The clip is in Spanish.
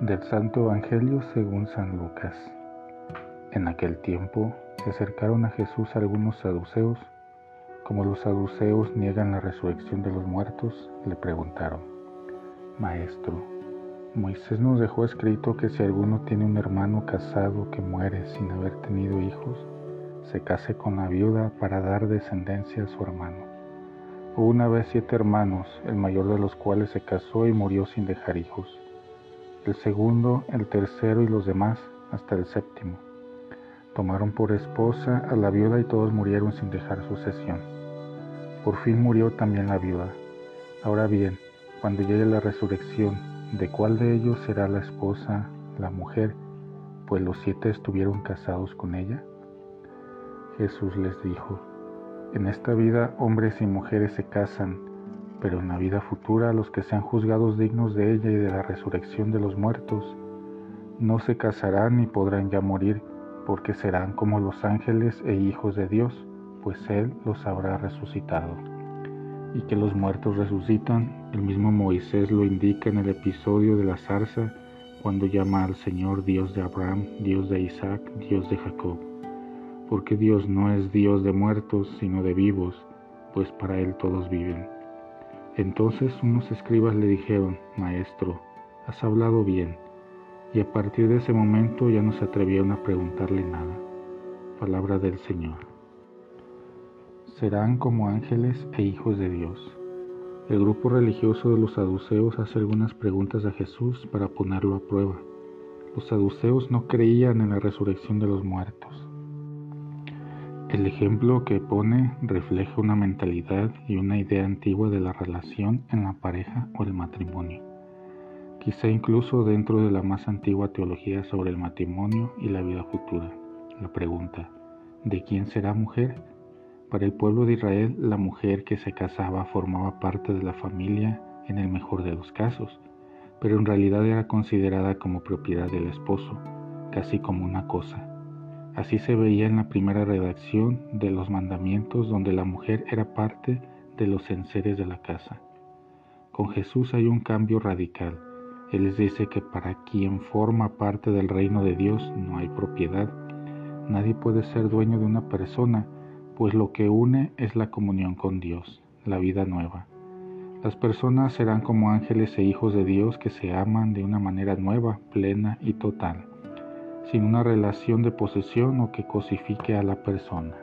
Del Santo Evangelio según San Lucas. En aquel tiempo se acercaron a Jesús algunos saduceos. Como los saduceos niegan la resurrección de los muertos, le preguntaron, Maestro, Moisés nos dejó escrito que si alguno tiene un hermano casado que muere sin haber tenido hijos, se case con la viuda para dar descendencia a su hermano. Hubo una vez siete hermanos, el mayor de los cuales se casó y murió sin dejar hijos. El segundo, el tercero y los demás, hasta el séptimo. Tomaron por esposa a la viuda y todos murieron sin dejar sucesión. Por fin murió también la viuda. Ahora bien, cuando llegue la resurrección, ¿de cuál de ellos será la esposa, la mujer? Pues los siete estuvieron casados con ella. Jesús les dijo, en esta vida hombres y mujeres se casan, pero en la vida futura los que sean juzgados dignos de ella y de la resurrección de los muertos, no se casarán ni podrán ya morir, porque serán como los ángeles e hijos de Dios, pues Él los habrá resucitado. Y que los muertos resucitan, el mismo Moisés lo indica en el episodio de la zarza, cuando llama al Señor Dios de Abraham, Dios de Isaac, Dios de Jacob porque Dios no es Dios de muertos, sino de vivos, pues para Él todos viven. Entonces unos escribas le dijeron, Maestro, has hablado bien, y a partir de ese momento ya no se atrevieron a preguntarle nada. Palabra del Señor. Serán como ángeles e hijos de Dios. El grupo religioso de los saduceos hace algunas preguntas a Jesús para ponerlo a prueba. Los saduceos no creían en la resurrección de los muertos. El ejemplo que pone refleja una mentalidad y una idea antigua de la relación en la pareja o el matrimonio, quizá incluso dentro de la más antigua teología sobre el matrimonio y la vida futura. La pregunta, ¿de quién será mujer? Para el pueblo de Israel, la mujer que se casaba formaba parte de la familia en el mejor de los casos, pero en realidad era considerada como propiedad del esposo, casi como una cosa Así se veía en la primera redacción de los mandamientos donde la mujer era parte de los enseres de la casa. Con Jesús hay un cambio radical. Él les dice que para quien forma parte del reino de Dios no hay propiedad. Nadie puede ser dueño de una persona, pues lo que une es la comunión con Dios, la vida nueva. Las personas serán como ángeles e hijos de Dios que se aman de una manera nueva, plena y total sin una relación de posesión o que cosifique a la persona.